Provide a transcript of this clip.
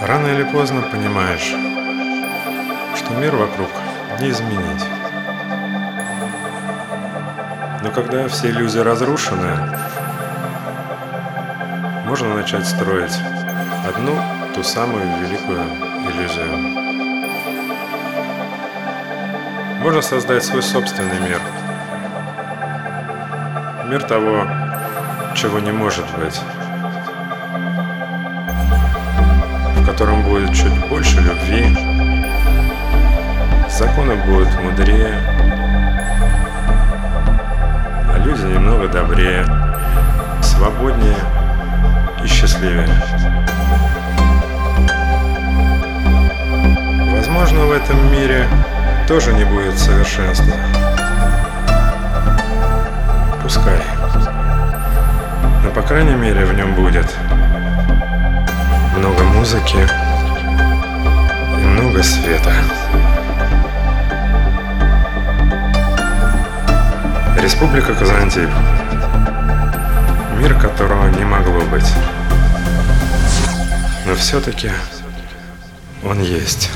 Рано или поздно понимаешь, что мир вокруг не изменить. Но когда все иллюзии разрушены, можно начать строить одну ту самую великую иллюзию. Можно создать свой собственный мир. Мир того, чего не может быть. Котором будет чуть больше любви. Законы будут мудрее. А люди немного добрее, свободнее и счастливее. Возможно, в этом мире тоже не будет совершенства. Пускай. Но, по крайней мере, в нем будет много музыки и много света. Республика Казантип. Мир которого не могло быть. Но все-таки он есть.